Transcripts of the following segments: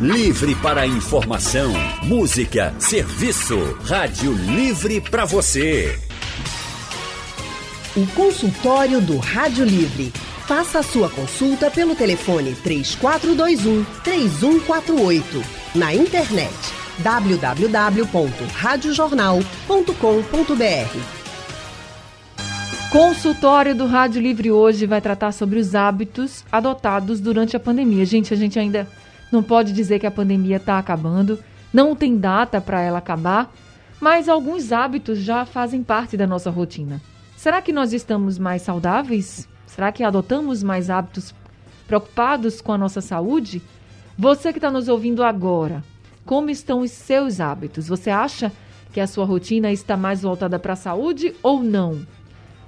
Livre para informação, música, serviço. Rádio Livre para você. O consultório do Rádio Livre. Faça a sua consulta pelo telefone 3421 3148. Na internet www.radiojornal.com.br. Consultório do Rádio Livre hoje vai tratar sobre os hábitos adotados durante a pandemia. Gente, a gente ainda não pode dizer que a pandemia está acabando, não tem data para ela acabar, mas alguns hábitos já fazem parte da nossa rotina. Será que nós estamos mais saudáveis? Será que adotamos mais hábitos preocupados com a nossa saúde? Você que está nos ouvindo agora, como estão os seus hábitos? Você acha que a sua rotina está mais voltada para a saúde ou não?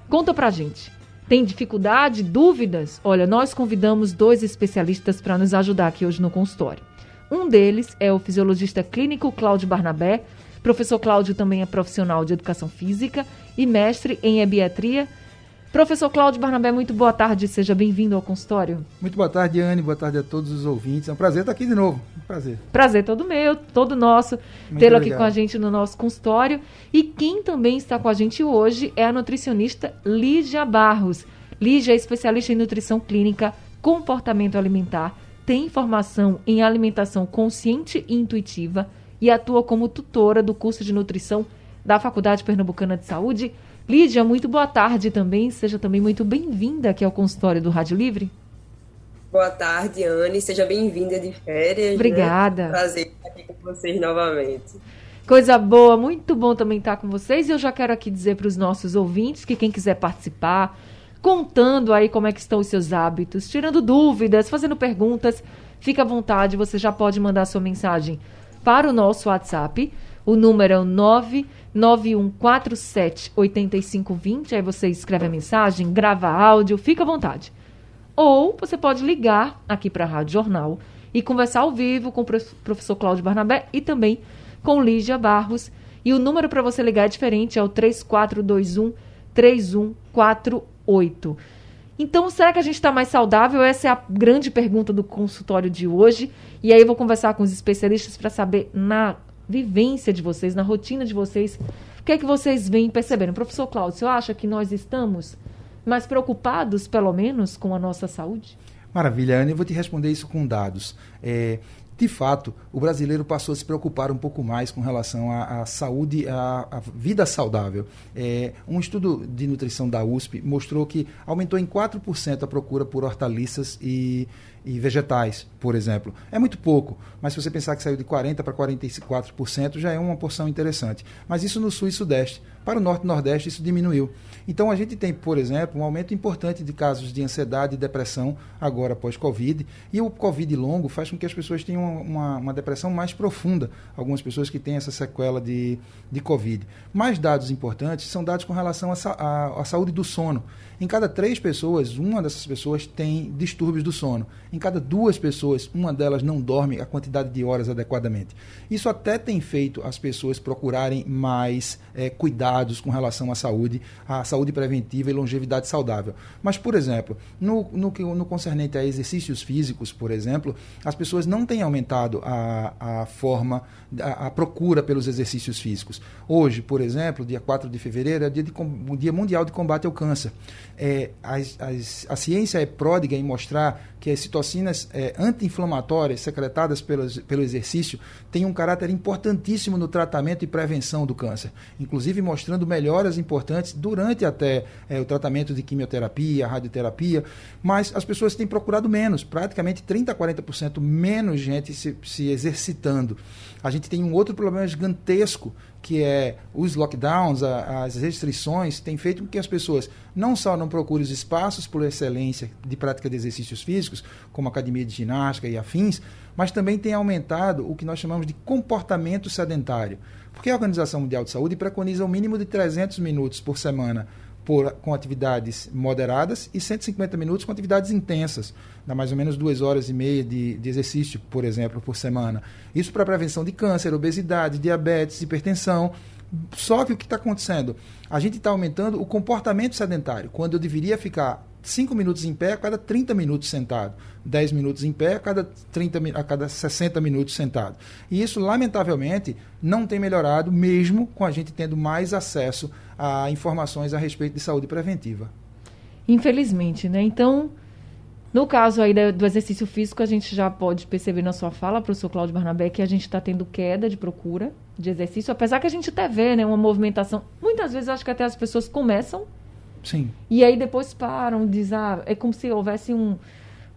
Conta pra gente. Tem dificuldade, dúvidas? Olha, nós convidamos dois especialistas para nos ajudar aqui hoje no consultório. Um deles é o fisiologista clínico Cláudio Barnabé. Professor Cláudio também é profissional de educação física e mestre em ebiatria Professor Cláudio Barnabé, muito boa tarde, seja bem-vindo ao consultório. Muito boa tarde, Anne, boa tarde a todos os ouvintes. É um prazer estar aqui de novo. Prazer. Prazer todo meu, todo nosso, tê-lo aqui com a gente no nosso consultório. E quem também está com a gente hoje é a nutricionista Lígia Barros. Lígia é especialista em nutrição clínica, comportamento alimentar, tem formação em alimentação consciente e intuitiva e atua como tutora do curso de nutrição da Faculdade Pernambucana de Saúde Lídia, muito boa tarde também. Seja também muito bem-vinda aqui ao consultório do Rádio Livre. Boa tarde, Anne. Seja bem-vinda de férias. Né? Obrigada. Né? Prazer estar aqui com vocês novamente. Coisa boa, muito bom também estar com vocês. E eu já quero aqui dizer para os nossos ouvintes que quem quiser participar, contando aí como é que estão os seus hábitos, tirando dúvidas, fazendo perguntas, fica à vontade, você já pode mandar sua mensagem para o nosso WhatsApp. O número é o 9 9147 8520. Aí você escreve a mensagem, grava áudio, fica à vontade. Ou você pode ligar aqui para a Rádio Jornal e conversar ao vivo com o professor Cláudio Barnabé e também com Lígia Barros. E o número para você ligar é diferente, é o 3421 3148. Então, será que a gente está mais saudável? Essa é a grande pergunta do consultório de hoje. E aí eu vou conversar com os especialistas para saber, na vivência de vocês, na rotina de vocês, o que é que vocês vêm percebendo? Professor Cláudio, acha que nós estamos mais preocupados, pelo menos, com a nossa saúde? Maravilha, Ana, eu vou te responder isso com dados. É, de fato, o brasileiro passou a se preocupar um pouco mais com relação à, à saúde, à, à, vida saudável. É, um estudo de nutrição da USP mostrou que aumentou em 4% a procura por hortaliças e, e vegetais, por exemplo. É muito pouco, mas se você pensar que saiu de 40% para 44%, já é uma porção interessante. Mas isso no sul e sudeste. Para o norte e nordeste, isso diminuiu. Então, a gente tem, por exemplo, um aumento importante de casos de ansiedade e depressão agora pós-Covid. E o Covid longo faz com que as pessoas tenham uma, uma depressão mais profunda. Algumas pessoas que têm essa sequela de, de Covid. Mais dados importantes são dados com relação à saúde do sono. Em cada três pessoas, uma dessas pessoas tem distúrbios do sono. Em cada duas pessoas, uma delas não dorme a quantidade de horas adequadamente. Isso até tem feito as pessoas procurarem mais é, cuidados com relação à saúde, à saúde preventiva e longevidade saudável. Mas, por exemplo, no, no, no concernente a exercícios físicos, por exemplo, as pessoas não têm aumentado a, a forma, a, a procura pelos exercícios físicos. Hoje, por exemplo, dia 4 de fevereiro, é dia, de, dia mundial de combate ao câncer é, as, as, a ciência é pródiga em mostrar que as citocinas é, anti-inflamatórias secretadas pelos, pelo exercício têm um caráter importantíssimo no tratamento e prevenção do câncer, inclusive mostrando melhoras importantes durante até é, o tratamento de quimioterapia, radioterapia, mas as pessoas têm procurado menos, praticamente 30% a 40% menos gente se, se exercitando. A gente tem um outro problema gigantesco que é os lockdowns, a, as restrições, tem feito com que as pessoas não só não procurem os espaços por excelência de prática de exercícios físicos, como academia de ginástica e afins, mas também tem aumentado o que nós chamamos de comportamento sedentário. Porque a Organização Mundial de Saúde preconiza um mínimo de 300 minutos por semana por, com atividades moderadas e 150 minutos com atividades intensas, dá mais ou menos duas horas e meia de, de exercício, por exemplo, por semana. Isso para prevenção de câncer, obesidade, diabetes, hipertensão. Só que o que está acontecendo? A gente está aumentando o comportamento sedentário, quando eu deveria ficar 5 minutos em pé a cada 30 minutos sentado, 10 minutos em pé a cada, 30, a cada 60 minutos sentado. E isso, lamentavelmente, não tem melhorado, mesmo com a gente tendo mais acesso a informações a respeito de saúde preventiva. Infelizmente, né? Então, no caso aí do exercício físico, a gente já pode perceber na sua fala, professor Cláudio Barnabé, que a gente está tendo queda de procura de exercício, apesar que a gente até vê né, uma movimentação. Muitas vezes acho que até as pessoas começam Sim. e aí depois param, diz, ah, é como se houvesse um,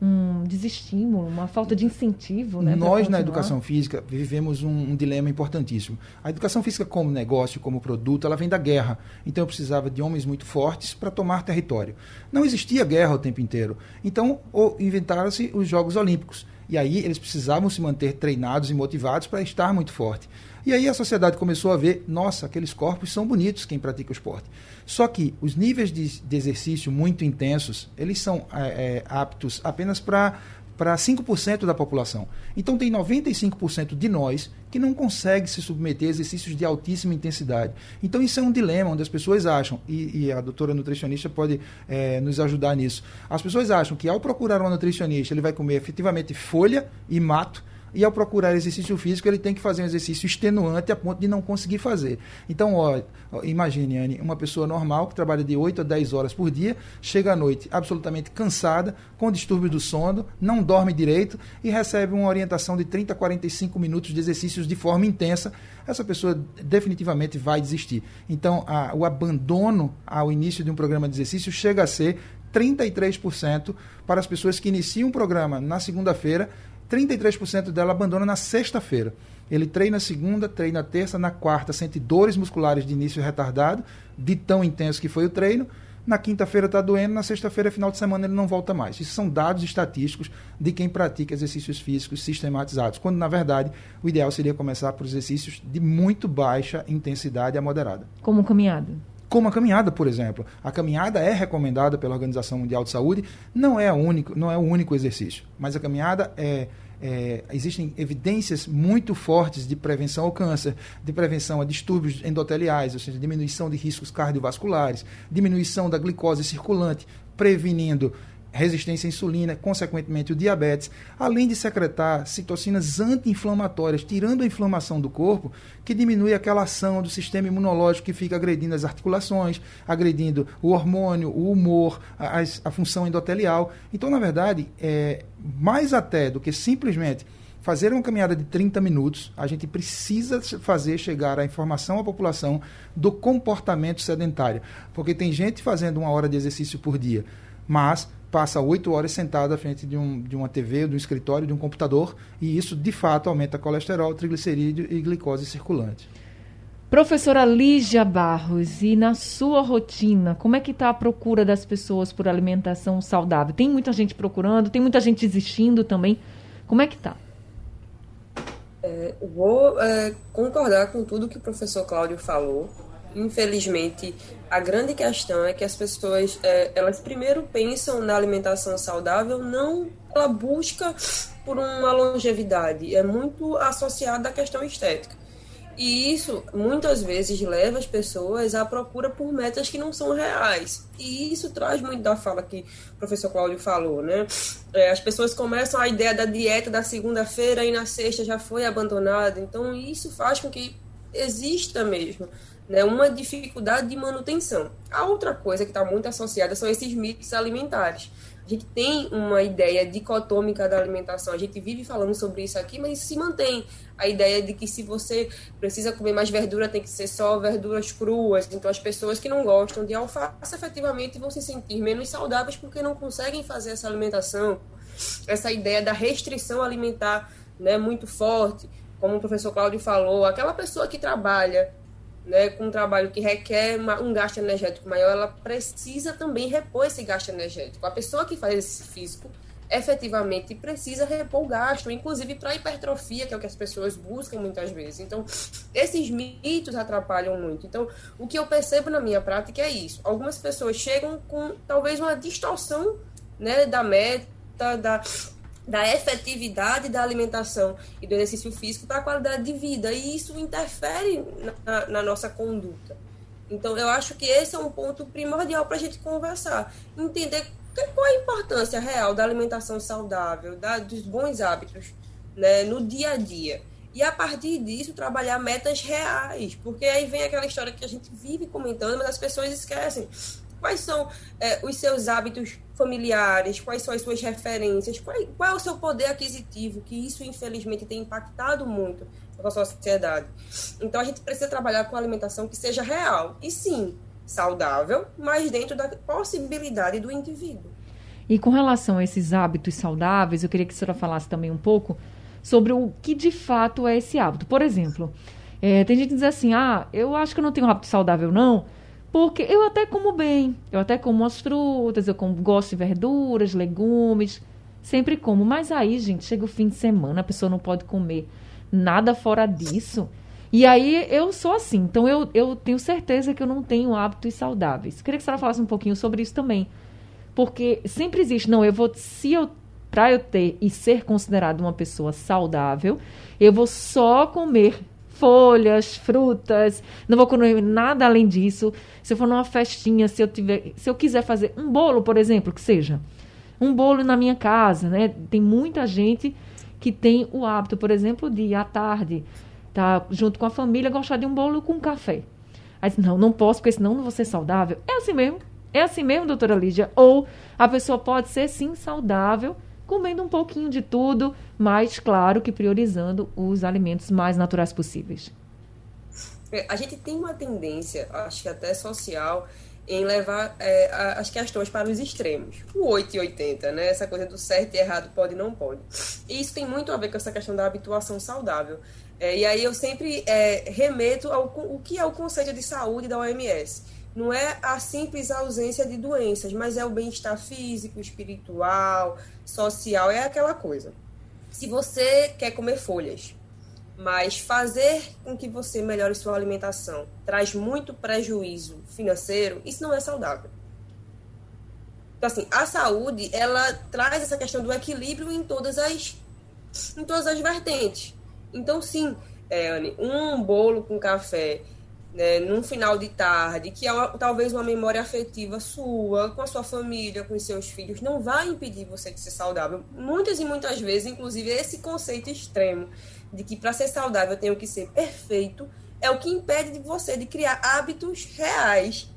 um desestímulo, uma falta de incentivo. Né, Nós, na educação física, vivemos um, um, dilema importantíssimo. A educação física, como negócio, como produto, ela vem da guerra. Então, eu precisava de homens muito fortes para tomar território. Não existia guerra o tempo inteiro. Então, inventaram-se os Jogos Olímpicos. E aí, eles precisavam se manter treinados e motivados para estar muito forte. E aí a sociedade começou a ver, nossa, aqueles corpos são bonitos quem pratica o esporte. Só que os níveis de, de exercício muito intensos, eles são é, é, aptos apenas para para 5% da população. Então tem 95% de nós que não consegue se submeter a exercícios de altíssima intensidade. Então isso é um dilema onde as pessoas acham, e, e a doutora nutricionista pode é, nos ajudar nisso. As pessoas acham que ao procurar uma nutricionista, ele vai comer efetivamente folha e mato, e ao procurar exercício físico, ele tem que fazer um exercício extenuante a ponto de não conseguir fazer. Então, ó, imagine, Anne, uma pessoa normal que trabalha de 8 a 10 horas por dia, chega à noite absolutamente cansada, com distúrbio do sono, não dorme direito e recebe uma orientação de 30 a 45 minutos de exercícios de forma intensa. Essa pessoa definitivamente vai desistir. Então, a, o abandono ao início de um programa de exercício chega a ser 33% para as pessoas que iniciam um programa na segunda-feira 33% dela abandona na sexta-feira. Ele treina segunda, treina terça, na quarta sente dores musculares de início retardado, de tão intenso que foi o treino. Na quinta-feira está doendo, na sexta-feira, final de semana, ele não volta mais. Isso são dados estatísticos de quem pratica exercícios físicos sistematizados, quando, na verdade, o ideal seria começar por exercícios de muito baixa intensidade a moderada. Como caminhada como a caminhada, por exemplo. A caminhada é recomendada pela Organização Mundial de Saúde, não é, único, não é o único exercício, mas a caminhada é, é, existem evidências muito fortes de prevenção ao câncer, de prevenção a distúrbios endoteliais, ou seja, diminuição de riscos cardiovasculares, diminuição da glicose circulante, prevenindo resistência à insulina, consequentemente o diabetes, além de secretar citocinas anti-inflamatórias, tirando a inflamação do corpo, que diminui aquela ação do sistema imunológico que fica agredindo as articulações, agredindo o hormônio, o humor, a, a função endotelial. Então, na verdade, é, mais até do que simplesmente fazer uma caminhada de 30 minutos, a gente precisa fazer chegar a informação à população do comportamento sedentário. Porque tem gente fazendo uma hora de exercício por dia, mas passa oito horas sentado à frente de, um, de uma TV, de um escritório, de um computador, e isso de fato aumenta colesterol, triglicerídeo e glicose circulante. Professora Lígia Barros, e na sua rotina, como é que está a procura das pessoas por alimentação saudável? Tem muita gente procurando, tem muita gente desistindo também. Como é que está? É, vou é, concordar com tudo que o professor Cláudio falou infelizmente, a grande questão é que as pessoas, é, elas primeiro pensam na alimentação saudável, não pela busca por uma longevidade, é muito associada à questão estética. E isso muitas vezes leva as pessoas à procura por metas que não são reais. E isso traz muito da fala que o professor Cláudio falou, né? É, as pessoas começam a ideia da dieta da segunda-feira e na sexta já foi abandonada. Então isso faz com que exista mesmo né, uma dificuldade de manutenção. A outra coisa que está muito associada são esses mitos alimentares. A gente tem uma ideia dicotômica da alimentação, a gente vive falando sobre isso aqui, mas se mantém a ideia de que se você precisa comer mais verdura, tem que ser só verduras cruas. Então, as pessoas que não gostam de alface efetivamente vão se sentir menos saudáveis porque não conseguem fazer essa alimentação. Essa ideia da restrição alimentar né, muito forte, como o professor Cláudio falou, aquela pessoa que trabalha né, com um trabalho que requer uma, um gasto energético maior, ela precisa também repor esse gasto energético. A pessoa que faz esse físico efetivamente precisa repor o gasto, inclusive para hipertrofia, que é o que as pessoas buscam muitas vezes. Então, esses mitos atrapalham muito. Então, o que eu percebo na minha prática é isso. Algumas pessoas chegam com talvez uma distorção né, da meta, da da efetividade da alimentação e do exercício físico para a qualidade de vida. E isso interfere na, na, nossa conduta. Então, eu acho que esse é um ponto primordial para a gente conversar. Entender qual a importância real da alimentação saudável, da, dos bons hábitos né, no dia a dia? E a partir disso, trabalhar metas reais, porque aí vem aquela história que a gente vive comentando, mas as pessoas esquecem. Quais são é, os seus hábitos familiares? Quais são as suas referências? Qual, qual, é o seu poder aquisitivo? Que isso, infelizmente, tem impactado muito a sociedade. Então, a gente precisa trabalhar com alimentação que seja real. E sim, saudável, mas dentro da possibilidade do indivíduo. E com relação a esses hábitos saudáveis, eu queria que a senhora falasse também um pouco sobre o que de fato é esse hábito. Por exemplo, é, tem gente que diz assim: ah, eu acho que eu não tenho um hábito saudável, não, porque eu até como bem, eu até como as frutas, eu como, gosto de verduras, legumes, sempre como. Mas aí, gente, chega o fim de semana, a pessoa não pode comer nada fora disso. E aí eu sou assim, então eu, eu tenho certeza que eu não tenho hábitos saudáveis. Queria que a senhora falasse um pouquinho sobre isso também. Porque sempre existe, não, eu vou, se eu, para eu ter e ser considerado uma pessoa saudável, eu vou só comer folhas, frutas, não vou comer nada além disso. Se eu for numa festinha, se eu tiver, se eu quiser fazer um bolo, por exemplo, que seja, um bolo na minha casa, né? Tem muita gente que tem o hábito, por exemplo, de à tarde tá junto com a família, gostar de um bolo com café. Aí não, não posso, porque senão não vou ser saudável. É assim mesmo. É assim mesmo, doutora Lídia. Ou a pessoa pode ser, sim, saudável, comendo um pouquinho de tudo, mas, claro, que priorizando os alimentos mais naturais possíveis. É, a gente tem uma tendência, acho que até social, em levar é, as questões para os extremos. O 8 e 80, né? Essa coisa do certo e errado, pode e não pode. E isso tem muito a ver com essa questão da habituação saudável. É, e aí eu sempre é, remeto ao o que é o conceito de saúde da OMS. Não é a simples ausência de doenças, mas é o bem-estar físico, espiritual, social, é aquela coisa. Se você quer comer folhas, mas fazer com que você melhore sua alimentação traz muito prejuízo financeiro, isso não é saudável. Então, assim, a saúde, ela traz essa questão do equilíbrio em todas as, em todas as vertentes. Então, sim, é, Anne, um bolo com café né, num final de tarde, que é uma, talvez uma memória afetiva sua, com a sua família, com os seus filhos, não vai impedir você de ser saudável. Muitas e muitas vezes, inclusive, esse conceito extremo de que para ser saudável eu tenho que ser perfeito é o que impede de você de criar hábitos reais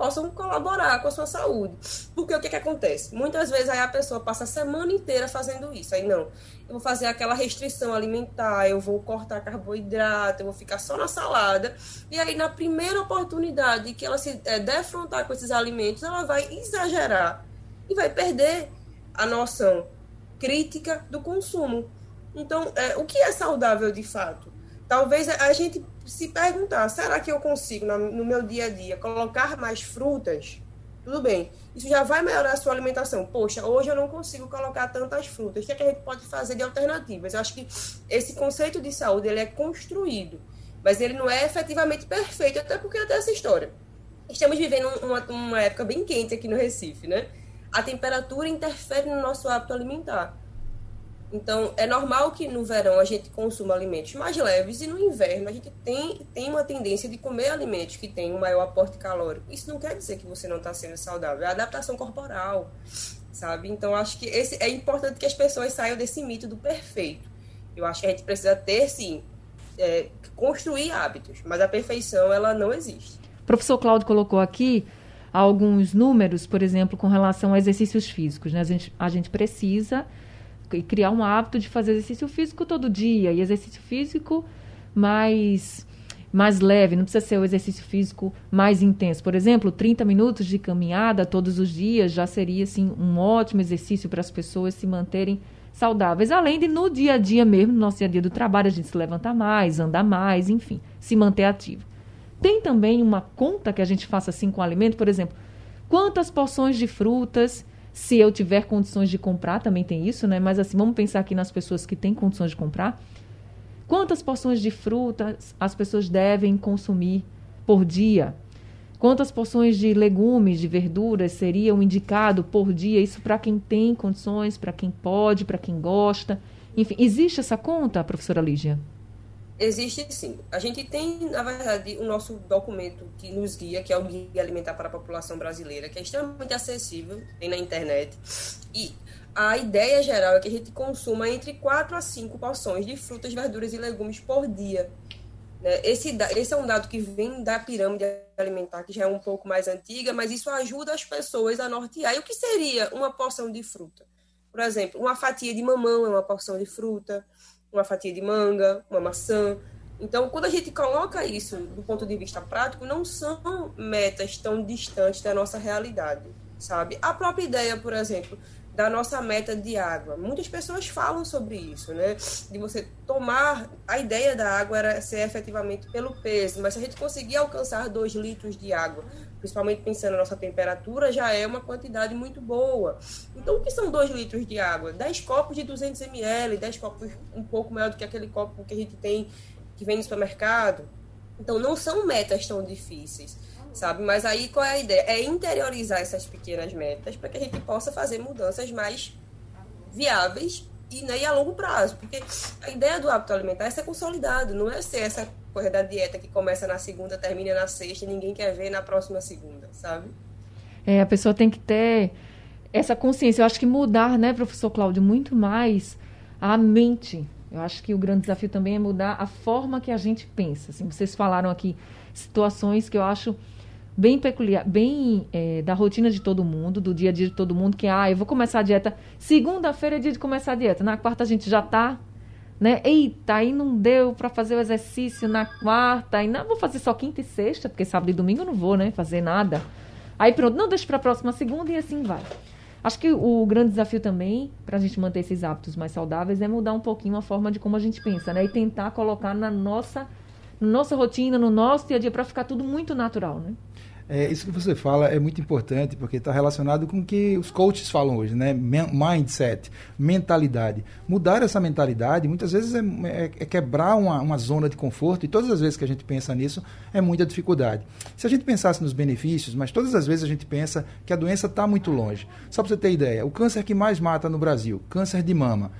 possam colaborar com a sua saúde. Porque o que, que acontece? Muitas vezes aí a pessoa passa a semana inteira fazendo isso. Aí não, eu vou fazer aquela restrição alimentar, eu vou cortar carboidrato, eu vou ficar só na salada. E aí, na primeira oportunidade que ela se é, defrontar com esses alimentos, ela vai exagerar e vai perder a noção crítica do consumo. Então, é, o que é saudável de fato? Talvez a gente se perguntar, será que eu consigo, no meu dia a dia, colocar mais frutas? Tudo bem. Isso já vai melhorar a sua alimentação. Poxa, hoje eu não consigo colocar tantas frutas. O que, é que a gente pode fazer de alternativas? Eu acho que esse conceito de saúde ele é construído, mas ele não é efetivamente perfeito, até porque até essa história. Estamos vivendo uma, uma época bem quente aqui no Recife, né? A temperatura interfere no nosso hábito alimentar. Então, é normal que no verão a gente consuma alimentos mais leves e no inverno a gente tem, tem uma tendência de comer alimentos que têm um maior aporte calórico. Isso não quer dizer que você não está sendo saudável, é adaptação corporal, sabe? Então, acho que esse, é importante que as pessoas saiam desse mito do perfeito. Eu acho que a gente precisa ter, sim, é, construir hábitos, mas a perfeição, ela não existe. O professor Cláudio colocou aqui alguns números, por exemplo, com relação a exercícios físicos. Né? A, gente, a gente precisa e criar um hábito de fazer exercício físico todo dia. E exercício físico mais, mais leve, não precisa ser o exercício físico mais intenso. Por exemplo, 30 minutos de caminhada todos os dias já seria assim, um ótimo exercício para as pessoas se manterem saudáveis. Além de no dia a dia mesmo, no nosso dia a dia do trabalho, a gente se levantar mais, andar mais, enfim, se manter ativo. Tem também uma conta que a gente faça assim com o alimento, por exemplo, quantas porções de frutas se eu tiver condições de comprar, também tem isso, né? Mas assim, vamos pensar aqui nas pessoas que têm condições de comprar. Quantas porções de frutas as pessoas devem consumir por dia? Quantas porções de legumes, de verduras seriam indicado por dia? Isso para quem tem condições, para quem pode, para quem gosta. Enfim, existe essa conta, professora Lígia? Existe sim. A gente tem, na verdade, o nosso documento que nos guia, que é o Guia Alimentar para a População Brasileira, que é extremamente acessível, tem na internet. E a ideia geral é que a gente consuma entre 4 a 5 porções de frutas, verduras e legumes por dia. Né? Esse, esse é um dado que vem da pirâmide alimentar, que já é um pouco mais antiga, mas isso ajuda as pessoas a nortear. E o que seria uma porção de fruta? Por exemplo, uma fatia de mamão é uma porção de fruta uma fatia de manga, uma maçã. Então, quando a gente coloca isso do ponto de vista prático, não são metas tão distantes da nossa realidade, sabe? A própria ideia, por exemplo, da nossa meta de água. Muitas pessoas falam sobre isso, né? De você tomar. A ideia da água era ser efetivamente pelo peso, mas se a gente conseguir alcançar 2 litros de água, principalmente pensando na nossa temperatura, já é uma quantidade muito boa. Então, o que são 2 litros de água? 10 copos de 200 ml, 10 copos um pouco maior do que aquele copo que a gente tem que vem no supermercado. Então, não são metas tão difíceis sabe? Mas aí qual é a ideia? É interiorizar essas pequenas metas para que a gente possa fazer mudanças mais viáveis e, né, e a longo prazo. Porque a ideia do hábito alimentar é ser consolidado, não é ser essa coisa da dieta que começa na segunda, termina na sexta e ninguém quer ver na próxima segunda, sabe? É, a pessoa tem que ter essa consciência. Eu acho que mudar, né, professor Cláudio, muito mais a mente. Eu acho que o grande desafio também é mudar a forma que a gente pensa. Assim, vocês falaram aqui situações que eu acho bem peculiar, bem é, da rotina de todo mundo, do dia a dia de todo mundo, que, ah, eu vou começar a dieta. Segunda-feira é dia de começar a dieta. Na quarta a gente já tá, né? Eita, aí não deu para fazer o exercício na quarta, aí não vou fazer só quinta e sexta, porque sábado e domingo eu não vou, né, fazer nada. Aí pronto, não deixa para a próxima segunda e assim vai. Acho que o grande desafio também, para a gente manter esses hábitos mais saudáveis, é mudar um pouquinho a forma de como a gente pensa, né? E tentar colocar na nossa, nossa rotina, no nosso dia a dia, para ficar tudo muito natural, né? É, isso que você fala é muito importante porque está relacionado com o que os coaches falam hoje, né? Mindset, mentalidade. Mudar essa mentalidade muitas vezes é, é, é quebrar uma, uma, zona de conforto e todas as vezes que a gente pensa nisso é muita dificuldade. Se a gente pensasse nos benefícios, mas todas as vezes a gente pensa que a doença está muito longe. Só para você ter ideia, o câncer que mais mata no Brasil, câncer de mama.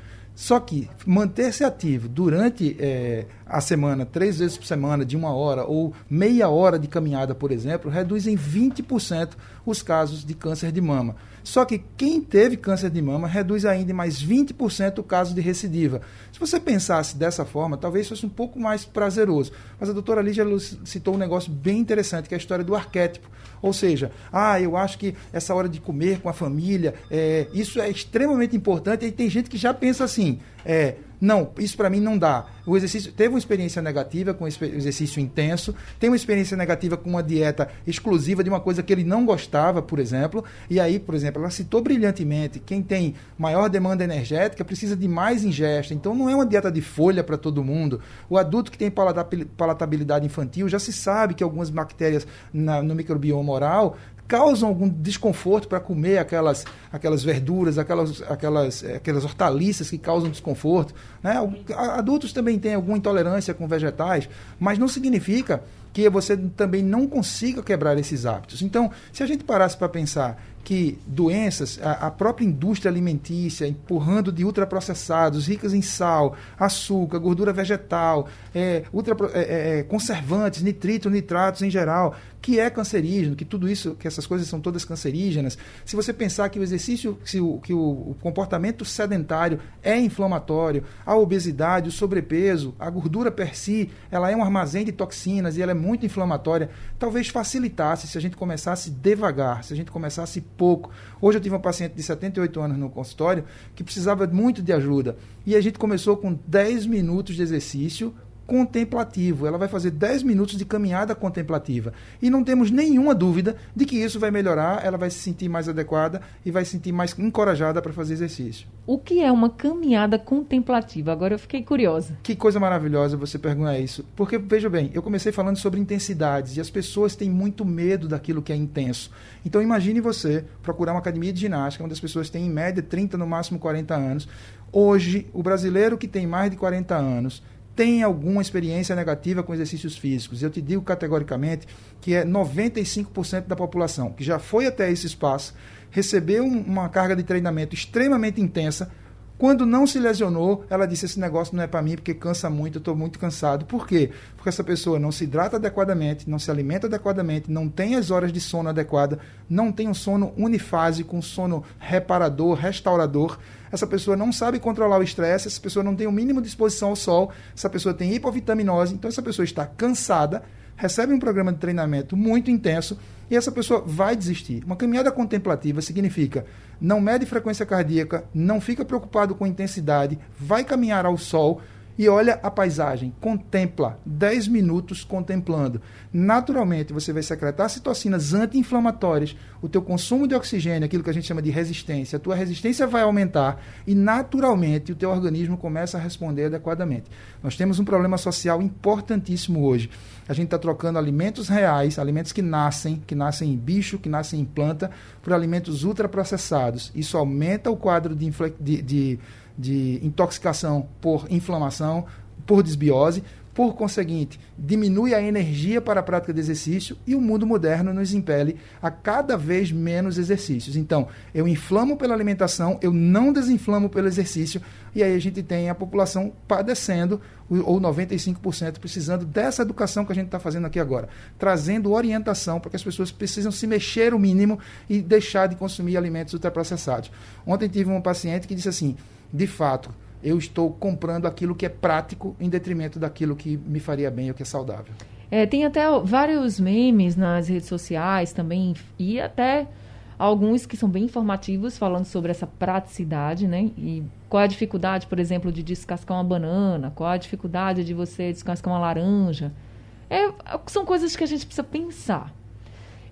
Só que manter-se ativo durante é, a semana, três vezes por semana, de uma hora ou meia hora de caminhada, por exemplo, reduz em 20% os casos de câncer de mama. Só que quem teve câncer de mama reduz ainda mais 20% o caso de recidiva. Se você pensasse dessa forma, talvez fosse um pouco mais prazeroso. Mas a doutora Lígia citou um negócio bem interessante, que é a história do arquétipo. Ou seja, ah, eu acho que essa hora de comer com a família, é, isso é extremamente importante. E tem gente que já pensa assim, é, não, isso para mim não dá. O exercício teve uma experiência negativa com exercício intenso, tem uma experiência negativa com uma dieta exclusiva de uma coisa que ele não gostava, por exemplo. E aí, por exemplo, ela citou brilhantemente: quem tem maior demanda energética precisa de mais ingesta. Então não é uma dieta de folha para todo mundo. O adulto que tem palatabilidade infantil já se sabe que algumas bactérias na, no microbioma oral causam algum desconforto para comer aquelas, aquelas verduras, aquelas, aquelas, eh, aquelas hortaliças que causam desconforto. Né? Adultos também têm alguma intolerância com vegetais, mas não significa que você também não consiga quebrar esses hábitos. Então, se a gente parasse para pensar que doenças, a, a, própria indústria alimentícia empurrando de ultraprocessados, ricas em sal, açúcar, gordura vegetal, é, ultra, é, é, é conservantes, nitritos, nitratos em geral, que é cancerígeno, que tudo isso, que essas coisas são todas cancerígenas. Se você pensar que o exercício, que o, que o, o comportamento sedentário é inflamatório, a obesidade, o sobrepeso, a gordura per si, ela é um armazém de toxinas e ela é muito inflamatória, talvez facilitasse se a gente começasse devagar, se a gente começasse pouco. Hoje eu tive uma paciente de 78 anos no consultório que precisava muito de ajuda. E a gente começou com 10 minutos de exercício contemplativo. Ela vai fazer 10 minutos de caminhada contemplativa. E não temos nenhuma dúvida de que isso vai melhorar, ela vai se sentir mais adequada e vai se sentir mais encorajada para fazer exercício. O que é uma caminhada contemplativa? Agora eu fiquei curiosa. Que coisa maravilhosa você perguntar isso. Porque, veja bem, eu comecei falando sobre intensidades e as pessoas têm muito medo daquilo que é intenso. Então imagine você procurar uma academia de ginástica, onde as pessoas têm em média 30, no máximo 40 anos. Hoje, o brasileiro que tem mais de 40 anos tem alguma experiência negativa com exercícios físicos. Eu te digo categoricamente que é 95% da população que já foi até esse espaço, recebeu uma carga de treinamento extremamente intensa, Quando não se lesionou, ela disse: esse negócio não é para mim porque cansa muito, eu estou muito cansado. Por quê? Porque essa pessoa não se hidrata adequadamente, não se alimenta adequadamente, não tem as horas de sono adequada, não tem um sono unifásico, um sono reparador, restaurador. Essa pessoa não sabe controlar o estresse, essa pessoa não tem o mínimo de exposição ao sol, essa pessoa tem hipovitaminose, então essa pessoa está cansada, recebe um programa de treinamento muito intenso e essa pessoa vai desistir. Uma caminhada contemplativa significa não mede frequência cardíaca, não fica preocupado com intensidade, vai caminhar ao sol e olha a paisagem, contempla 10 minutos contemplando. Naturalmente, você vai secretar citocinas anti-inflamatórias, o teu consumo de oxigênio, aquilo que a gente chama de resistência, a tua resistência vai aumentar e naturalmente o teu organismo começa a responder adequadamente. Nós temos um problema social importantíssimo hoje. A gente está trocando alimentos reais, alimentos que nascem, que nascem em bicho, que nascem em planta, por alimentos ultraprocessados. Isso aumenta o quadro de, de, de de intoxicação por inflamação, por desbiose, por conseguinte, diminui a energia para a prática de exercício e o mundo moderno nos impele a cada vez menos exercícios. Então, eu inflamo pela alimentação, eu não desinflamo pelo exercício, e aí a gente tem a população padecendo, ou 95% precisando dessa educação que a gente está fazendo aqui agora, trazendo orientação para que as pessoas precisam se mexer o mínimo e deixar de consumir alimentos ultraprocessados. Ontem tive um paciente que disse assim: de fato, eu estou comprando aquilo que é prático em detrimento daquilo que me faria bem ou que é saudável. É, tem até vários memes nas redes sociais também e até alguns que são bem informativos falando sobre essa praticidade, né? E qual é a dificuldade, por exemplo, de descascar uma banana, qual é a dificuldade de você descascar uma laranja. É, são coisas que a gente precisa pensar.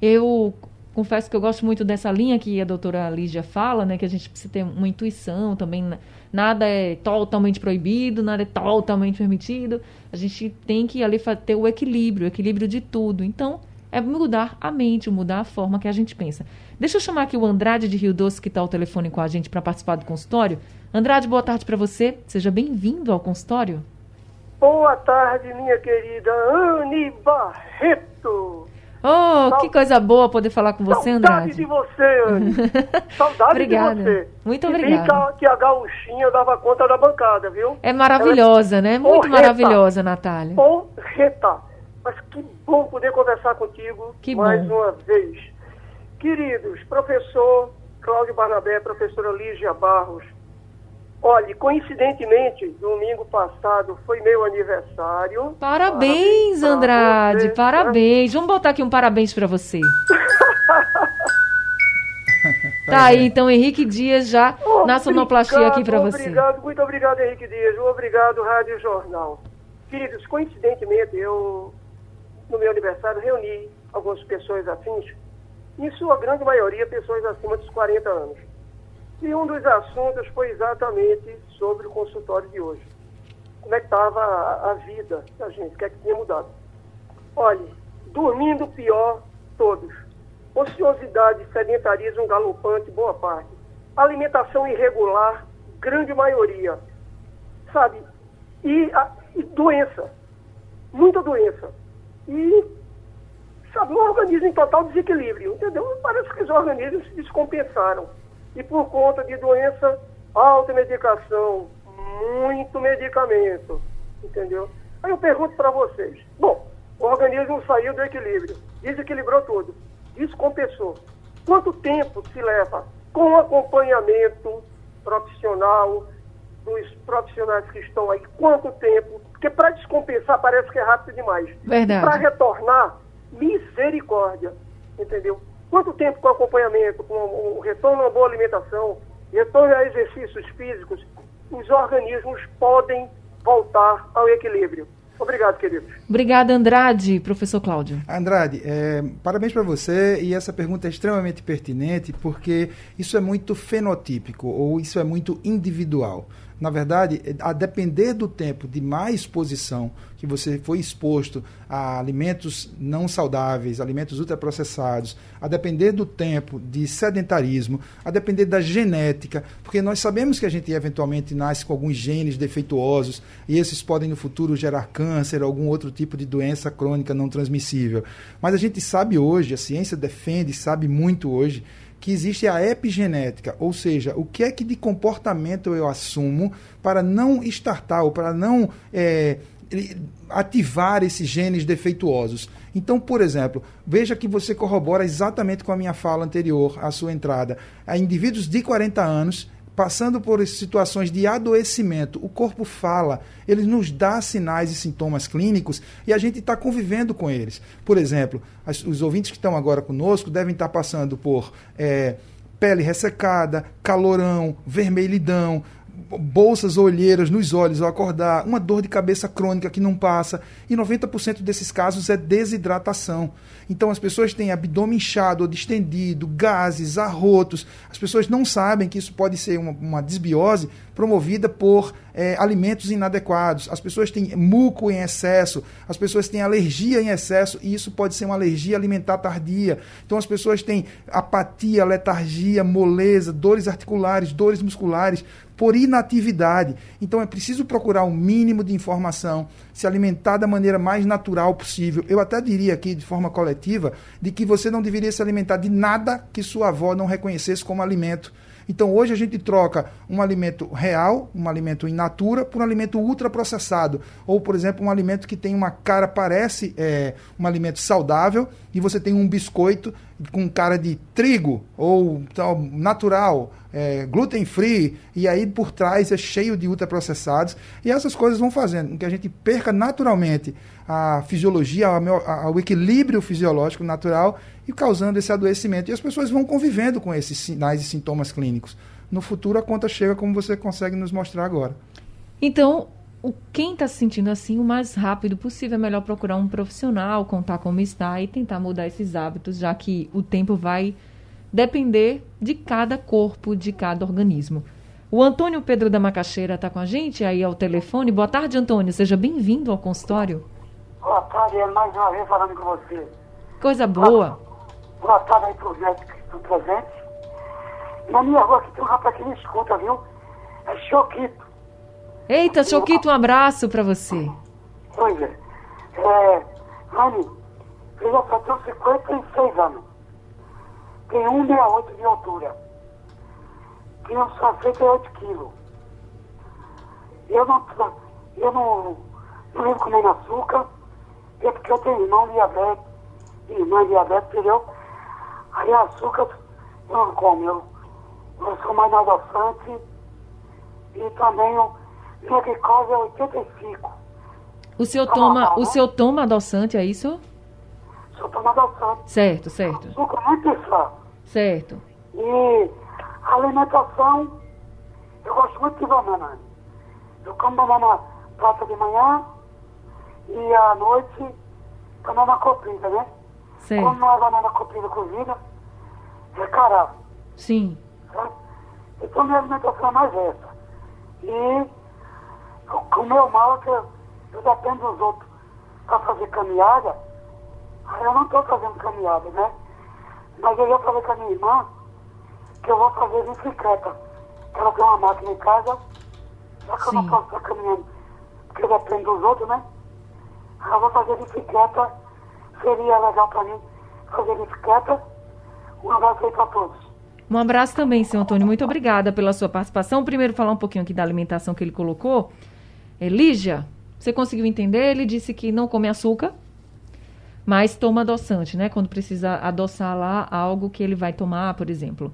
Eu confesso que eu gosto muito dessa linha que a doutora Lígia fala, né? Que a gente precisa ter uma intuição também. Nada é totalmente proibido, nada é totalmente permitido. A gente tem que ali ter o equilíbrio, o equilíbrio de tudo. Então, é mudar a mente, mudar a forma que a gente pensa. Deixa eu chamar aqui o Andrade de Rio Doce, que está ao telefone com a gente para participar do consultório. Andrade, boa tarde para você. Seja bem-vindo ao consultório. Boa tarde, minha querida Anne Barreto. Oh, que coisa boa poder falar com você, Andrade. Saudade de você. Saudade obrigada. de você. Muito obrigada. que a gauchinha dava conta da bancada, viu? É maravilhosa, Ela... né? Muito Porreta. maravilhosa, Natália. Porreta. Mas que bom poder conversar contigo que mais bom. uma vez. Queridos, professor Cláudio Barnabé, professora Lígia Barros, Olha, coincidentemente, domingo passado foi meu aniversário. Parabéns, parabéns Andrade, você, parabéns. Vamos botar aqui um parabéns para você. tá aí, então, Henrique Dias já obrigado, na sonoplastia aqui para você. Obrigado, muito obrigado, Henrique Dias. Obrigado, Rádio Jornal. Queridos, coincidentemente, eu, no meu aniversário, reuni algumas pessoas afins, em sua grande maioria, pessoas acima dos 40 anos. E um dos assuntos foi exatamente sobre o consultório de hoje. Como é que estava a, a, vida da gente, o que é que tinha mudado. Olha, dormindo pior, todos. Ociosidade, sedentarismo galopante, boa parte. Alimentação irregular, grande maioria. Sabe? E, a, e doença. Muita doença. E, sabe, um organismo em total desequilíbrio, entendeu? Parece que os organismos se descompensaram e por conta de doença, alta medicação, muito medicamento, entendeu? Aí eu pergunto para vocês, bom, o organismo saiu do equilíbrio, desequilibrou tudo, descompensou. Quanto tempo se leva com acompanhamento profissional dos profissionais que estão aí? Quanto tempo? Porque para descompensar parece que é rápido demais. Verdade. Para retornar, misericórdia, entendeu? Quanto tempo com acompanhamento, com o retorno a uma boa alimentação, retorno a exercícios físicos, os organismos podem voltar ao equilíbrio. Obrigado, queridos. Obrigada, Andrade. Professor Cláudio. Andrade, é, parabéns para você e essa pergunta é extremamente pertinente porque isso é muito fenotípico ou isso é muito individual na verdade, a depender do tempo de má exposição que você foi exposto a alimentos não saudáveis, alimentos ultraprocessados, a depender do tempo de sedentarismo, a depender da genética, porque nós sabemos que a gente eventualmente nasce com alguns genes defeituosos e esses podem no futuro gerar câncer, algum outro tipo de doença crônica não transmissível. Mas a gente sabe hoje, a ciência defende, sabe muito hoje, que existe a epigenética, ou seja, o que é que de comportamento eu assumo para não startar ou para não é, ativar esses genes defeituosos. Então, por exemplo, veja que você corrobora exatamente com a minha fala anterior, à sua entrada. A indivíduos de 40 anos passando por situações de adoecimento, o corpo fala, ele nos dá sinais e sintomas clínicos e a gente está convivendo com eles. Por exemplo, as, os ouvintes que estão agora conosco devem estar tá passando por é, pele ressecada, calorão, vermelhidão, bolsas ou olheiras nos olhos ao acordar, uma dor de cabeça crônica que não passa, e 90% desses casos é desidratação. Então as pessoas têm abdômen inchado ou distendido, gases, arrotos. As pessoas não sabem que isso pode ser uma, uma desbiose promovida por é, alimentos inadequados. As pessoas têm muco em excesso, as pessoas têm alergia em excesso, e isso pode ser uma alergia alimentar tardia. Então as pessoas têm apatia, letargia, moleza, dores articulares, dores musculares por inatividade. Então é preciso procurar o um mínimo de informação, se alimentar da maneira mais natural possível. Eu até diria aqui de forma coletiva de que você não deveria se alimentar de nada que sua avó não reconhecesse como alimento. Então hoje a gente troca um alimento real, um alimento in natura, por um alimento ultraprocessado. Ou, por exemplo, um alimento que tem uma cara, parece é, um alimento saudável, e você tem um biscoito com cara de trigo ou tal, natural, é, gluten free, e aí por trás é cheio de ultraprocessados. E essas coisas vão fazendo com que a gente perca naturalmente a fisiologia, o equilíbrio fisiológico natural e causando esse adoecimento. E as pessoas vão convivendo com esses sinais e sintomas clínicos. No futuro, a conta chega como você consegue nos mostrar agora. Então, o, quem está se sentindo assim, o mais rápido possível, é melhor procurar um profissional, contar como está e tentar mudar esses hábitos, já que o tempo vai depender de cada corpo, de cada organismo. O Antônio Pedro da Macaxeira está com a gente aí ao telefone. Boa tarde, Antônio. Seja bem-vindo ao consultório. Boa tarde, é mais uma vez falando com você. Coisa boa. Boa tarde aí médicos que estão presentes. Na minha rua aqui tem um rapaz que me escuta, viu? É Choquito. Eita, Choquito, um abraço para você. Pois é. É, Rani, eu já tenho 56 anos. Tenho 168 de altura. Tenho 68 quilos. Eu não, eu não, não vivo comendo açúcar, é porque eu tenho irmão diabetes, irmã diabetes, entendeu? Aí açúcar eu não como, eu, eu sou mais adoçante e também eu, minha glicose é 85. O senhor toma, o senhor toma adoçante, é isso? Só toma adoçante. Certo, certo. Açúcar muito fraco. Certo. E a alimentação, eu gosto muito de banana. Eu como banana prata de manhã e à noite banana comprida, né? Certo. Como não é banana comprida cozida, é cará. Sim. Certo? Então minha alimentação é mais essa. E o meu mal é que eu, eu dependo dos outros para fazer caminhada. Eu não estou fazendo caminhada, né? Mas eu ia fazer com a minha irmã que eu vou fazer bicicleta. Ela tem uma máquina em casa, só que eu não Sim. posso estar caminhando, porque eu dependo dos outros, né? Eu vou fazer bicicleta, seria legal para mim fazer bicicleta. Um abraço aí para todos. Um abraço também, senhor Antônio. Muito obrigada pela sua participação. Primeiro, falar um pouquinho aqui da alimentação que ele colocou. É, Lígia, você conseguiu entender? Ele disse que não come açúcar, mas toma adoçante, né? Quando precisa adoçar lá algo que ele vai tomar, por exemplo.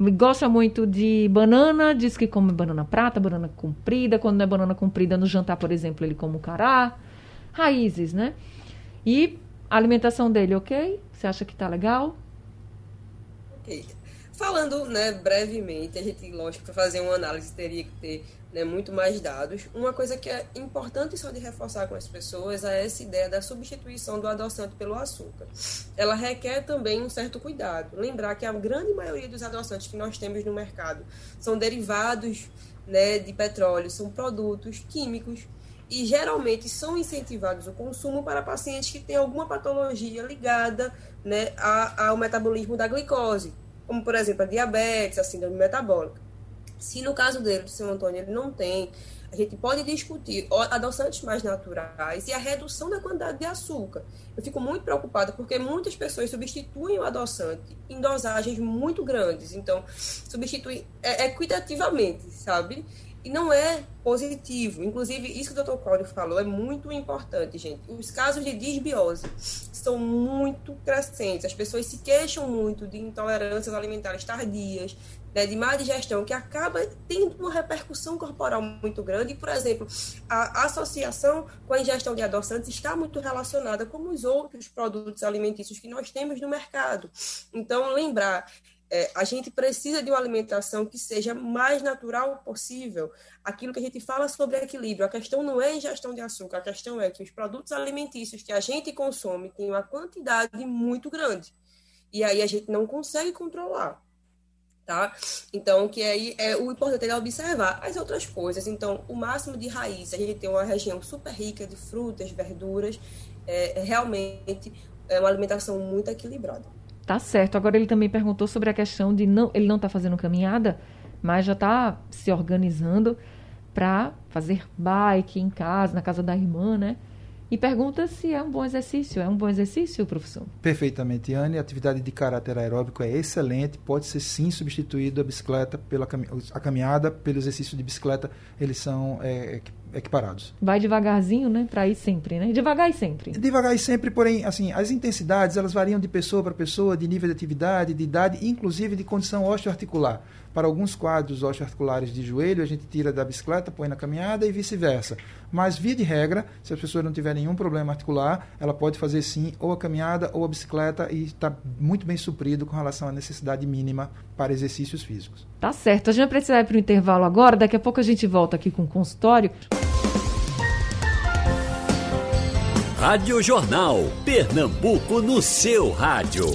Gosta muito de banana, diz que come banana prata, banana comprida. Quando não é banana comprida, no jantar, por exemplo, ele come o cará. Raízes, né? E a alimentação dele, ok? Você acha que tá legal? Ok. Falando né, brevemente, a gente, lógico, para fazer uma análise teria que ter né, muito mais dados. Uma coisa que é importante só de reforçar com as pessoas é essa ideia da substituição do adoçante pelo açúcar. Ela requer também um certo cuidado. Lembrar que a grande maioria dos adoçantes que nós temos no mercado são derivados né, de petróleo, são produtos químicos e geralmente são incentivados o consumo para pacientes que têm alguma patologia ligada né, a- ao metabolismo da glicose, como por exemplo a diabetes, a síndrome metabólica. Se no caso dele, do seu Antônio, ele não tem A gente pode discutir adoçantes mais naturais e a redução da quantidade de açúcar. Eu fico muito preocupada porque muitas pessoas substituem o adoçante em dosagens muito grandes. Então, substituem é, equitativamente, sabe? E não é positivo. Inclusive, isso que o Dr. Cláudio falou é muito importante, gente. Os casos de disbiose são muito crescentes. As pessoas se queixam muito de intolerâncias alimentares tardias, né, de má digestão, que acaba tendo uma repercussão corporal muito grande. E, por exemplo, a associação com a ingestão de adoçantes está muito relacionada com os outros produtos alimentícios que nós temos no mercado. Então, lembrar é, a gente precisa de uma alimentação que seja mais natural possível. Aquilo que a gente fala sobre equilíbrio, a questão não é ingestão de açúcar, a questão é que os produtos alimentícios que a gente consome têm uma quantidade muito grande. E aí a gente não consegue controlar tá? Então, que aí é o importante é observar as outras coisas. Então, o máximo de raiz, a gente tem uma região super rica de frutas, verduras, é, é realmente é uma alimentação muito equilibrada. Tá certo. Agora ele também perguntou sobre a questão de não, ele não está fazendo caminhada, mas já está se organizando para fazer bike em casa, na casa da irmã, né? e pergunta se é um bom exercício. É um bom exercício, professor? Perfeitamente, Anne. A atividade de caráter aeróbico é excelente, pode ser sim substituído a bicicleta, pela a caminhada, pelo exercício de bicicleta, eles são é, equiparados. Vai devagarzinho, né? Para ir sempre, né? Devagar e sempre. Devagar e sempre, porém, assim, as intensidades, elas variam de pessoa para pessoa, de nível de atividade, de idade, inclusive de condição osteoarticular. Para alguns quadros osteoarticulares de joelho, a gente tira da bicicleta, põe na caminhada e vice-versa. Mas, via de regra, se a pessoa não tiver nenhum problema articular, ela pode fazer sim ou a caminhada ou a bicicleta e está muito bem suprido com relação à necessidade mínima para exercícios físicos. Tá certo. A gente vai precisar ir para o intervalo agora. Daqui a pouco a gente volta aqui com o consultório. Rádio Jornal. Pernambuco no seu rádio.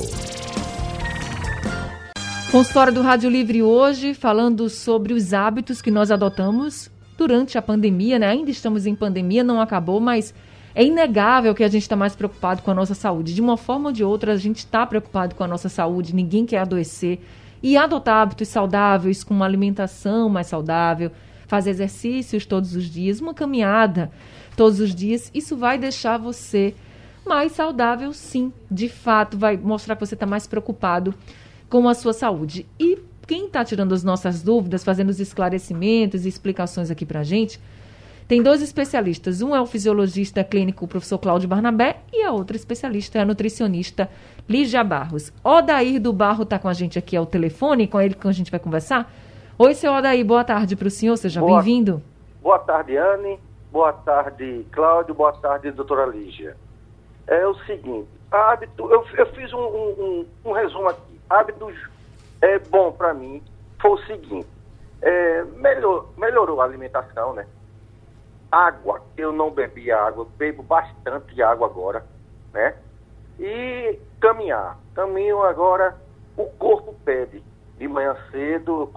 Consultório do Rádio Livre hoje, falando sobre os hábitos que nós adotamos durante a pandemia, né? Ainda estamos em pandemia, não acabou, mas é inegável que a gente está mais preocupado com a nossa saúde. De uma forma ou de outra, a gente está preocupado com a nossa saúde, ninguém quer adoecer. E adotar hábitos saudáveis, com uma alimentação mais saudável, fazer exercícios todos os dias, uma caminhada todos os dias, isso vai deixar você mais saudável, sim. De fato, vai mostrar que você está mais preocupado com a sua saúde. E quem está tirando as nossas dúvidas, fazendo os esclarecimentos e explicações aqui para a gente, tem dois especialistas. Um é o fisiologista clínico, o professor Cláudio Barnabé, e a outra especialista é a nutricionista Lígia Barros. Odair do Barro está com a gente aqui ao telefone, com ele que a gente vai conversar. Oi, seu Odair, boa tarde para o senhor, seja bem-vindo. Boa tarde, Anne. Boa tarde, Cláudio. Boa tarde, doutora Lígia. É o seguinte, hábito, eu, eu fiz um, um, um, um resumo aqui hábitos é, bom para mim foi o seguinte: é, melhor, melhorou a alimentação, né? Água, eu não bebia água, bebo bastante água agora, né? E caminhar. Caminho agora, o corpo pede. De manhã cedo,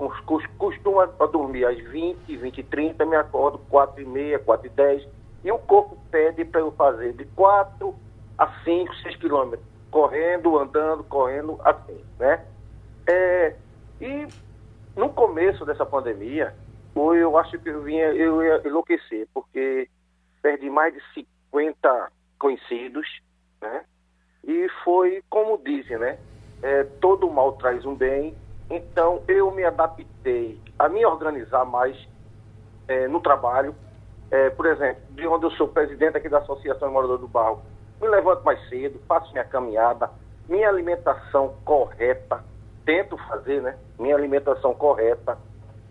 costuma dormir às 20, 20 e 30, me acordo 4 e meia, 4 e 10. E o corpo pede para eu fazer de 4 a 5, 6 quilômetros correndo, andando, correndo, assim, né? É, e no começo dessa pandemia, eu acho que eu, vinha, eu ia enlouquecer, porque perdi mais de 50 conhecidos, né? E foi como dizem, né? É, todo mal traz um bem, então eu me adaptei a me organizar mais é, no trabalho. É, por exemplo, de onde eu sou presidente aqui da Associação de Moradores do Barro, me levanto mais cedo, faço minha caminhada, minha alimentação correta, tento fazer, né? Minha alimentação correta.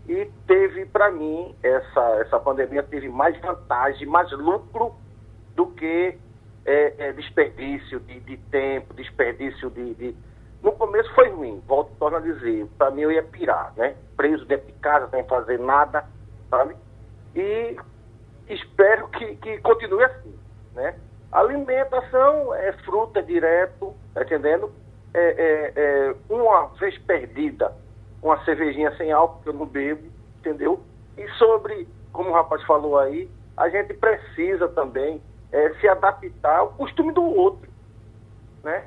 E teve, para mim, essa, essa pandemia teve mais vantagem, mais lucro do que é, é, desperdício de, de, tempo, desperdício de, de, No começo foi ruim, volto torno a dizer. Para mim eu ia pirar, né? Preso dentro de casa, sem fazer nada, sabe? E espero que, que continue assim, né? Alimentação é fruta direto, tá entendendo? É, é, é, uma vez perdida, uma cervejinha sem álcool que eu não bebo, entendeu? E sobre, como o rapaz falou aí, a gente precisa também é, se adaptar ao costume do outro, né?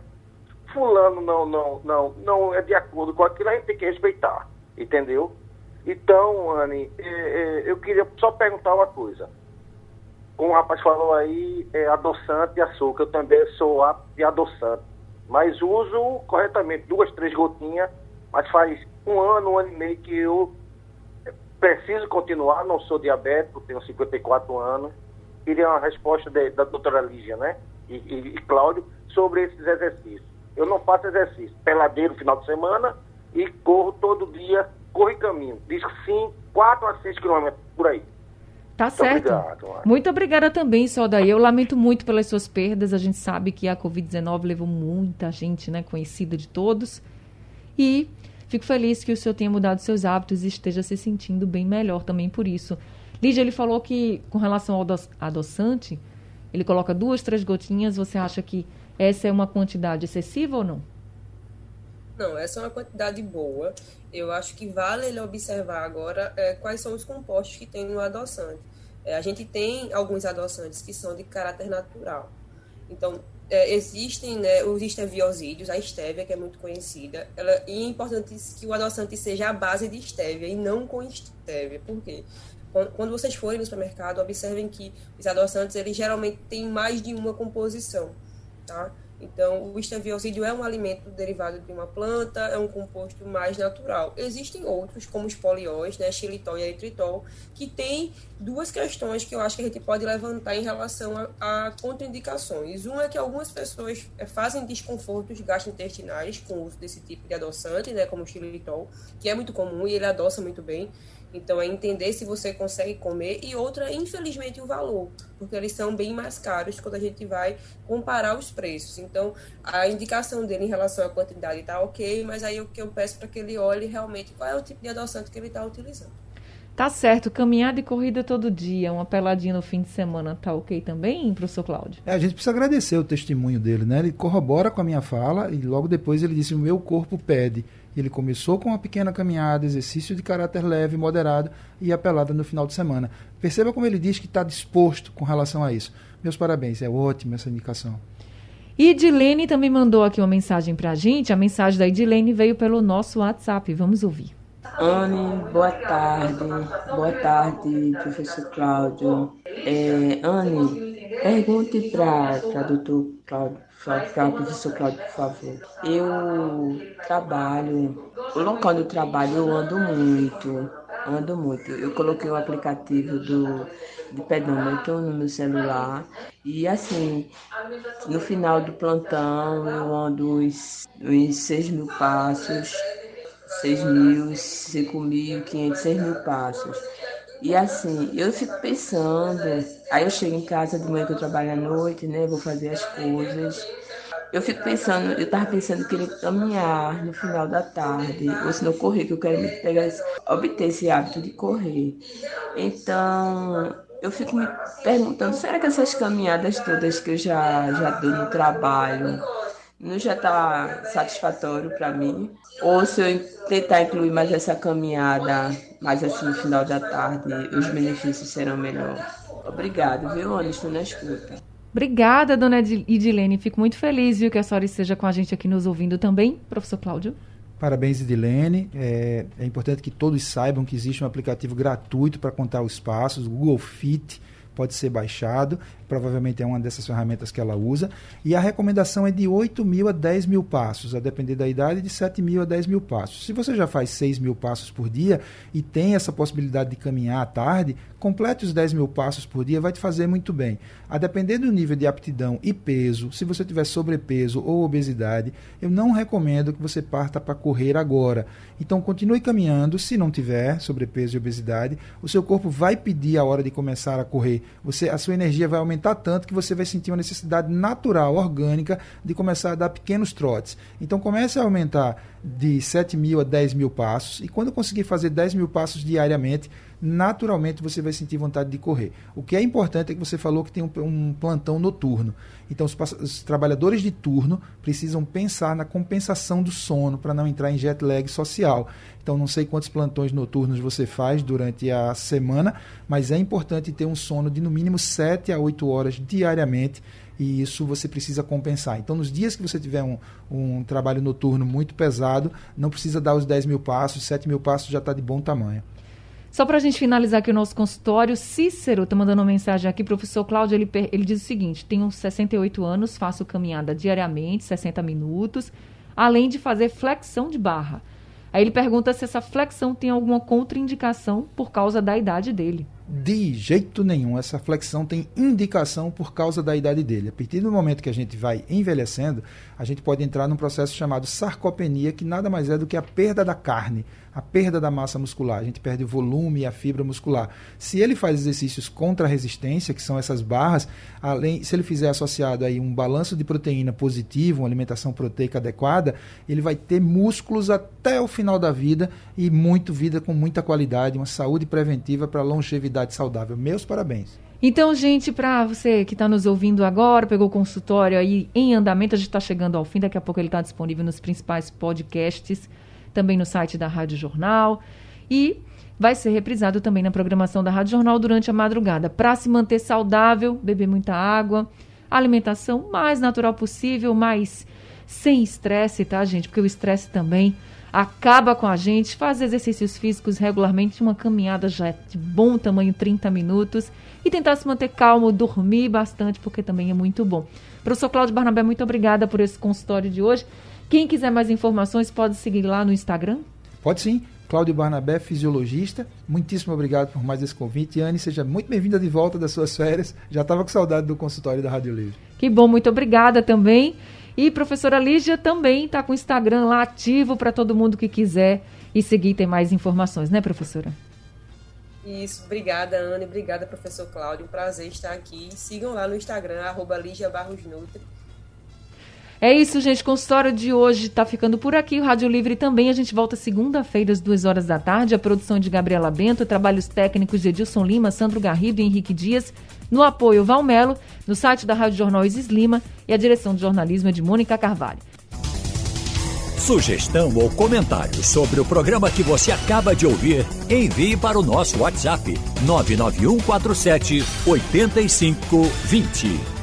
Fulano não, não, não, não é de acordo com aquilo, a gente tem que respeitar, entendeu? Então, Anne, é, é, eu queria só perguntar uma coisa. Como o rapaz falou aí, é adoçante e açúcar. Eu também sou apto de adoçante. Mas uso corretamente duas, três gotinhas. Mas faz um ano, um ano e meio que eu preciso continuar. Não sou diabético, tenho 54 anos. Queria uma resposta de, da doutora Lígia, né? E, e, e Cláudio, sobre esses exercícios. Eu não faço exercício. Peladeiro final de semana e corro todo dia, corro e caminho. Diz sim, 4 a 6 quilômetros por aí. Tá muito certo. Obrigado, muito obrigada também, só daí. Eu lamento muito pelas suas perdas. A gente sabe que a Covid-19 levou muita gente, né, conhecida de todos. E fico feliz que o senhor tenha mudado seus hábitos e esteja se sentindo bem melhor também por isso. Lígia, ele falou que com relação ao adoçante, ele coloca duas, três gotinhas. Você acha que essa é uma quantidade excessiva ou não? Não, essa é uma quantidade boa. Eu acho que vale ele observar agora é, quais são os compostos que tem no adoçante. É, a gente tem alguns adoçantes que são de caráter natural. Então, é, existem né, os esteviosídeos, a estévia, que é muito conhecida. Ela, e é importante que o adoçante seja a base de estévia e não com estévia. Por quê? Quando vocês forem no supermercado, observem que os adoçantes, eles geralmente têm mais de uma composição, tá? Então, o esteviosídeo é um alimento derivado de uma planta, é um composto mais natural. Existem outros, como os polióis, né, xilitol e eritritol, que têm duas questões que eu acho que a gente pode levantar em relação a, a contraindicações. Uma é que algumas pessoas é, fazem desconfortos gastrointestinais com o uso desse tipo de adoçante, né, como o xilitol, que é muito comum e ele adoça muito bem. Então, é entender se você consegue comer. E outra, infelizmente, o valor, porque eles são bem mais caros quando a gente vai comparar os preços. Então, a indicação dele em relação à quantidade está ok, mas aí o que eu peço para que ele olhe realmente qual é o tipo de adoçante que ele está utilizando. Tá certo, caminhada e corrida todo dia, uma peladinha no fim de semana, tá ok também, professor Cláudio? É, a gente precisa agradecer o testemunho dele, né? Ele corrobora com a minha fala e logo depois ele disse: o meu corpo pede. Ele começou com uma pequena caminhada, exercício de caráter leve, moderado e a pelada no final de semana. Perceba como ele diz que está disposto com relação a isso. Meus parabéns, é ótima essa indicação. E Edilene também mandou aqui uma mensagem para a gente. A mensagem da Edilene veio pelo nosso WhatsApp. Vamos ouvir. Anne, boa tarde. Boa tarde, professor Cláudio. É, Anne, pergunte para o doutor Cláudio, para o professor Cláudio, por favor. Eu trabalho, o local eu trabalho eu ando muito, ando muito. Eu coloquei o aplicativo do, de pedômetro no meu celular e assim, no final do plantão eu ando uns, uns 6 mil passos 6 mil, 5 mil, 500, 6 mil passos. E assim, eu fico pensando, aí eu chego em casa de manhã que eu trabalho à noite, né? Vou fazer as coisas. Eu fico pensando, eu tava pensando que ele caminhar no final da tarde, ou se não correr, que eu quero me pegar, obter esse hábito de correr. Então, eu fico me perguntando, será que essas caminhadas todas que eu já, já dou no trabalho, não já está satisfatório para mim. Ou se eu tentar incluir mais essa caminhada, mais assim no final da tarde, os benefícios serão melhores. Obrigado, viu, Ana? Estou na escuta. Obrigada, dona Idilene. Fico muito feliz, viu, que a senhora esteja com a gente aqui nos ouvindo também. Professor Cláudio. Parabéns, Idilene. É, é importante que todos saibam que existe um aplicativo gratuito para contar os passos, o Google Fit pode ser baixado provavelmente é uma dessas ferramentas que ela usa. E a recomendação é de 8 mil a 10 mil passos, a depender da idade, de 7 mil a 10 mil passos. Se você já faz 6 mil passos por dia e tem essa possibilidade de caminhar à tarde, complete os 10 mil passos por dia, vai te fazer muito bem. A depender do nível de aptidão e peso, se você tiver sobrepeso ou obesidade, eu não recomendo que você parta para correr agora. Então continue caminhando, se não tiver sobrepeso e obesidade, o seu corpo vai pedir a hora de começar a correr. Você, a sua energia vai aumentar tanto que você vai sentir uma necessidade natural, orgânica, de começar a dar pequenos trotes. Então comece a aumentar de 7 mil a 10 mil passos, e quando conseguir fazer 10 mil passos diariamente, naturalmente você vai sentir vontade de correr. O que é importante é que você falou que tem um, um plantão noturno. Então, os, os, trabalhadores de turno precisam pensar na compensação do sono para não entrar em jet lag social. Então, não sei quantos plantões noturnos você faz durante a semana, mas é importante ter um sono de no mínimo 7 a 8 horas diariamente e isso você precisa compensar. Então, nos dias que você tiver um, um trabalho noturno muito pesado, não precisa dar os 10 mil passos, 7 mil passos já está de bom tamanho. Só para a gente finalizar aqui o nosso consultório, Cícero está mandando uma mensagem aqui, professor Cláudio, ele, ele diz o seguinte, tenho 68 anos, faço caminhada diariamente, 60 minutos, além de fazer flexão de barra. Aí ele pergunta se essa flexão tem alguma contraindicação por causa da idade dele. De jeito nenhum. Essa flexão tem indicação por causa da idade dele. A partir do momento que a gente vai envelhecendo, a gente pode entrar num processo chamado sarcopenia, que nada mais é do que a perda da carne a perda da massa muscular, a gente perde o volume e a fibra muscular. Se ele faz exercícios contra a resistência, que são essas barras, além, se ele fizer associado aí um balanço de proteína positivo, uma alimentação proteica adequada, ele vai ter músculos até o final da vida e muito vida com muita qualidade, uma saúde preventiva para longevidade saudável. Meus parabéns. Então, gente, para você que está nos ouvindo agora, pegou o consultório aí em andamento, a gente está chegando ao fim, daqui a pouco ele está disponível nos principais podcasts também no site da Rádio Jornal e vai ser reprisado também na programação da Rádio Jornal durante a madrugada. Para se manter saudável, beber muita água, alimentação mais natural possível, mais sem estresse, tá, gente? Porque o estresse também acaba com a gente. Faz exercícios físicos regularmente, uma caminhada já é de bom tamanho, 30 minutos. E tentar se manter calmo, dormir bastante, porque também é muito bom. Professor Cláudio Barnabé, muito obrigada por esse consultório de hoje. Quem quiser mais informações pode seguir lá no Instagram? Pode sim. Cláudio Barnabé, fisiologista. Muitíssimo obrigado por mais esse convite. Anne, seja muito bem-vinda de volta das suas férias. Já estava com saudade do consultório da Rádio Livre. Que bom, muito obrigada também. E professora Lígia também está com o Instagram lá ativo para todo mundo que quiser e seguir tem mais informações, né, professora? Isso, obrigada, Ana, obrigada, professor Cláudio. Um prazer estar aqui. Sigam lá no Instagram, arroba Lígia Barros Nutri é isso, gente. O consultório de hoje está ficando por aqui. O Rádio Livre também. A gente volta segunda-feira, às duas horas da tarde. A produção de Gabriela Bento, trabalhos técnicos de Edilson Lima, Sandro Garrido e Henrique Dias. No apoio, Valmelo, no site da Rádio Jornal Isis Lima e a direção de jornalismo é de Mônica Carvalho. Sugestão ou comentário sobre o programa que você acaba de ouvir, envie para o nosso WhatsApp 99147 8520.